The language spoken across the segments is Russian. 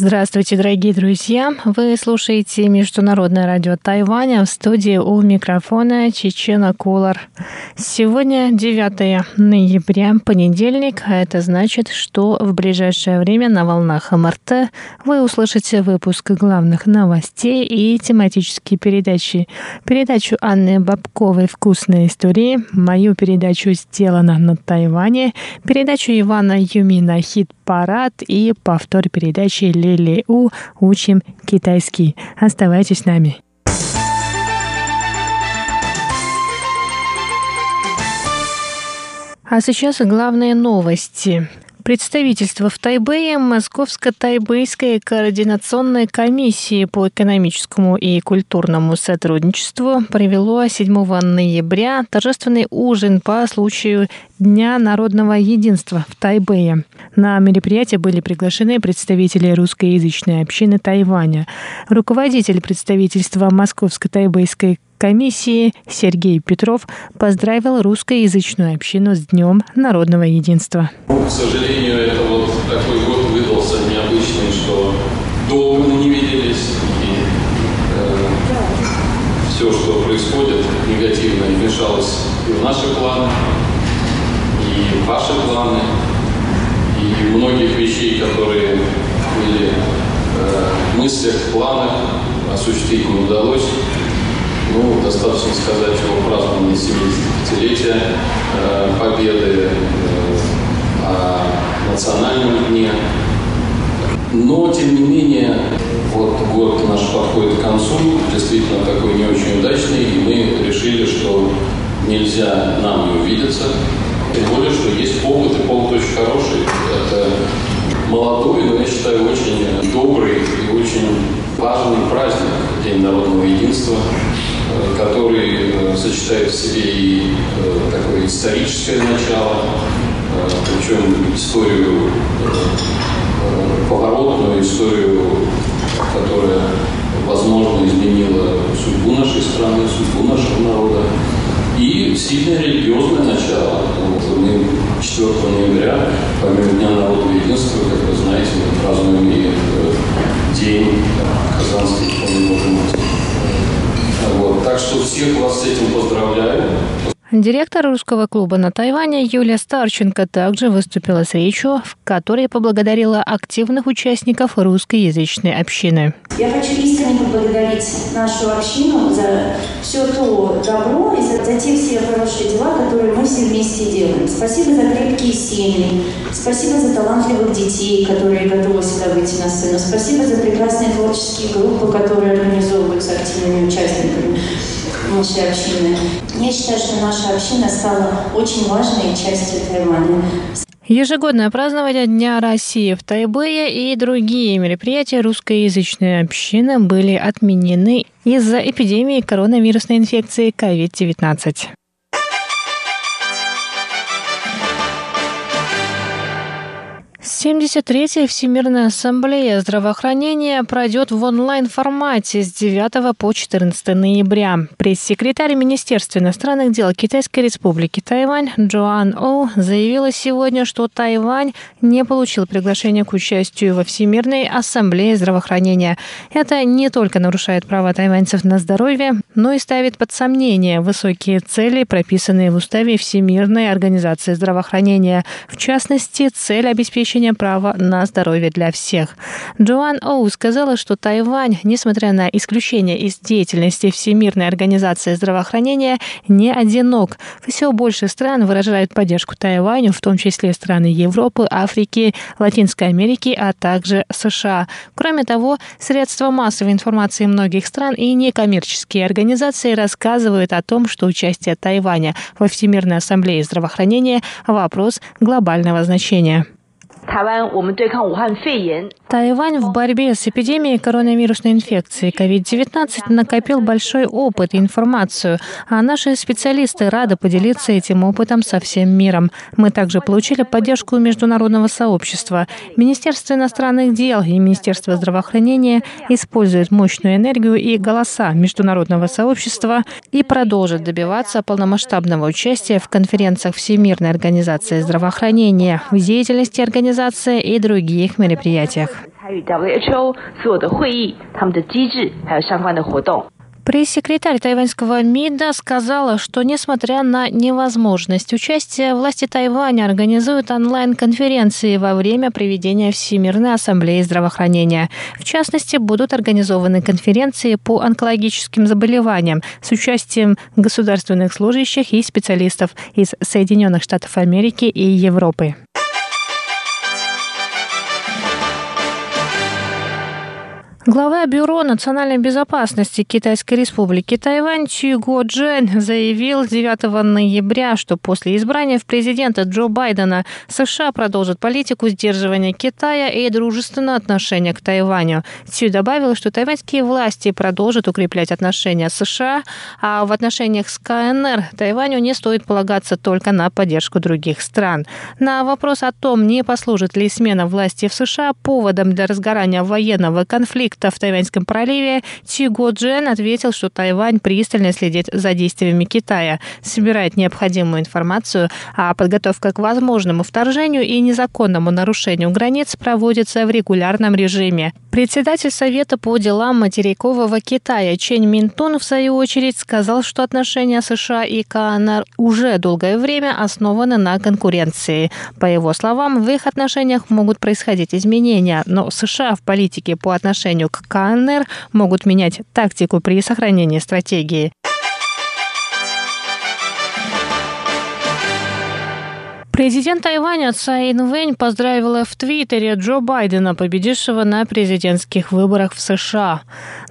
Здравствуйте, дорогие друзья! Вы слушаете Международное радио Тайваня в студии у микрофона Чечена Кулар. Сегодня 9 ноября, понедельник, а это значит, что в ближайшее время на волнах МРТ вы услышите выпуск главных новостей и тематические передачи. Передачу Анны Бабковой «Вкусные истории», мою передачу «Сделано на Тайване», передачу Ивана Юмина «Хит-парад» и повтор передачи Лили У «Учим китайский». Оставайтесь с нами. А сейчас главные новости. Представительство в Тайбэе Московско-Тайбэйской координационной комиссии по экономическому и культурному сотрудничеству провело 7 ноября торжественный ужин по случаю Дня народного единства в Тайбэе. На мероприятие были приглашены представители русскоязычной общины Тайваня. Руководитель представительства Московско-Тайбэйской комиссии Сергей Петров поздравил русскоязычную общину с Днем народного единства. К сожалению, это вот такой год выдался необычный, что долго не виделись, и э, все, что происходит негативно, вмешалось и в наши планы, и в ваши планы, и многих вещей, которые были э, в мыслях, в планах, осуществить не удалось. Ну, достаточно сказать о праздновании 75-летия э, Победы, э, о национальном дне. Но, тем не менее, вот год наш подходит к концу, действительно такой не очень удачный, и мы решили, что нельзя нам не увидеться. Тем более, что есть повод, и повод очень хороший. Это молодой, но я считаю, очень добрый и очень важный праздник День народного единства. Э, который э, сочетает в себе и э, такое историческое начало, причем историю поворотную, историю, которая, возможно, изменила судьбу нашей страны, судьбу нашего народа, и сильное религиозное начало. Вот мы 4 ноября, помимо Дня народного единства, как вы знаете, мы празднуем и День Казанской иконы Божьей Матери. Что всех вас с этим поздравляю. Директор русского клуба на Тайване Юлия Старченко также выступила с речью, в которой поблагодарила активных участников русскоязычной общины. Я хочу искренне поблагодарить нашу общину за все то добро и за, за те все хорошие дела, которые мы все вместе делаем. Спасибо за крепкие семьи, спасибо за талантливых детей, которые готовы всегда выйти на сцену, спасибо за прекрасные творческие группы, которые организовываются активными участниками нашей общины. Я считаю, что наша община стала очень важной частью Тайваня. Ежегодное празднование Дня России в Тайбэе и другие мероприятия русскоязычной общины были отменены из-за эпидемии коронавирусной инфекции COVID-19. 73-я Всемирная ассамблея здравоохранения пройдет в онлайн-формате с 9 по 14 ноября. Пресс-секретарь Министерства иностранных дел Китайской республики Тайвань Джоан Оу заявила сегодня, что Тайвань не получил приглашение к участию во Всемирной ассамблее здравоохранения. Это не только нарушает права тайваньцев на здоровье, но и ставит под сомнение высокие цели, прописанные в уставе Всемирной организации здравоохранения. В частности, цель обеспечения обеспечения права на здоровье для всех. Джоан Оу сказала, что Тайвань, несмотря на исключение из деятельности Всемирной организации здравоохранения, не одинок. Все больше стран выражают поддержку Тайваню, в том числе страны Европы, Африки, Латинской Америки, а также США. Кроме того, средства массовой информации многих стран и некоммерческие организации рассказывают о том, что участие Тайваня во Всемирной ассамблее здравоохранения – вопрос глобального значения. 台湾我们对抗武汉肺炎。Тайвань в борьбе с эпидемией коронавирусной инфекции COVID-19 накопил большой опыт и информацию, а наши специалисты рады поделиться этим опытом со всем миром. Мы также получили поддержку международного сообщества. Министерство иностранных дел и Министерство здравоохранения используют мощную энергию и голоса международного сообщества и продолжат добиваться полномасштабного участия в конференциях Всемирной организации здравоохранения, в деятельности организации и других мероприятиях. WHO 所有的会议、他们的机制还有相关的活动。Пресс-секретарь тайваньского МИДа сказала, что несмотря на невозможность участия, власти Тайваня организуют онлайн-конференции во время проведения Всемирной ассамблеи здравоохранения. В частности, будут организованы конференции по онкологическим заболеваниям с участием государственных служащих и специалистов из Соединенных Штатов Америки и Европы. Глава Бюро национальной безопасности Китайской республики Тайвань Чи Го Джен заявил 9 ноября, что после избрания в президента Джо Байдена США продолжат политику сдерживания Китая и дружественное отношение к Тайваню. Цю добавил, что тайваньские власти продолжат укреплять отношения с США, а в отношениях с КНР Тайваню не стоит полагаться только на поддержку других стран. На вопрос о том, не послужит ли смена власти в США поводом для разгорания военного конфликта, конфликта в Тайваньском проливе, Чи Го Джен ответил, что Тайвань пристально следит за действиями Китая, собирает необходимую информацию, а подготовка к возможному вторжению и незаконному нарушению границ проводится в регулярном режиме. Председатель Совета по делам материкового Китая Чен Минтун, в свою очередь, сказал, что отношения США и КНР уже долгое время основаны на конкуренции. По его словам, в их отношениях могут происходить изменения, но США в политике по отношению к КНР могут менять тактику при сохранении стратегии. Президент Тайваня Цай Инвэнь поздравила в Твиттере Джо Байдена, победившего на президентских выборах в США.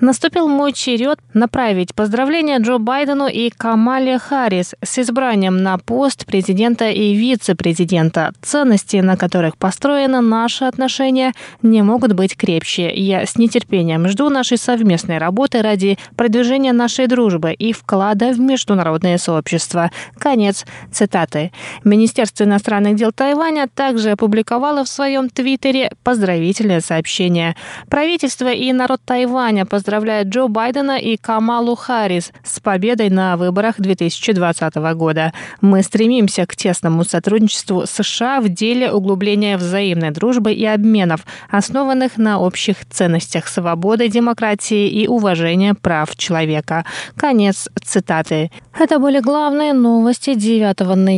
Наступил мой черед направить поздравления Джо Байдену и Камале Харрис с избранием на пост президента и вице-президента. Ценности, на которых построено наши отношения, не могут быть крепче. Я с нетерпением жду нашей совместной работы ради продвижения нашей дружбы и вклада в международное сообщество. Конец цитаты. Министерство иностранных дел Тайваня также опубликовало в своем твиттере поздравительное сообщение. Правительство и народ Тайваня поздравляют Джо Байдена и Камалу Харрис с победой на выборах 2020 года. Мы стремимся к тесному сотрудничеству США в деле углубления взаимной дружбы и обменов, основанных на общих ценностях свободы, демократии и уважения прав человека. Конец цитаты. Это были главные новости 9 ноября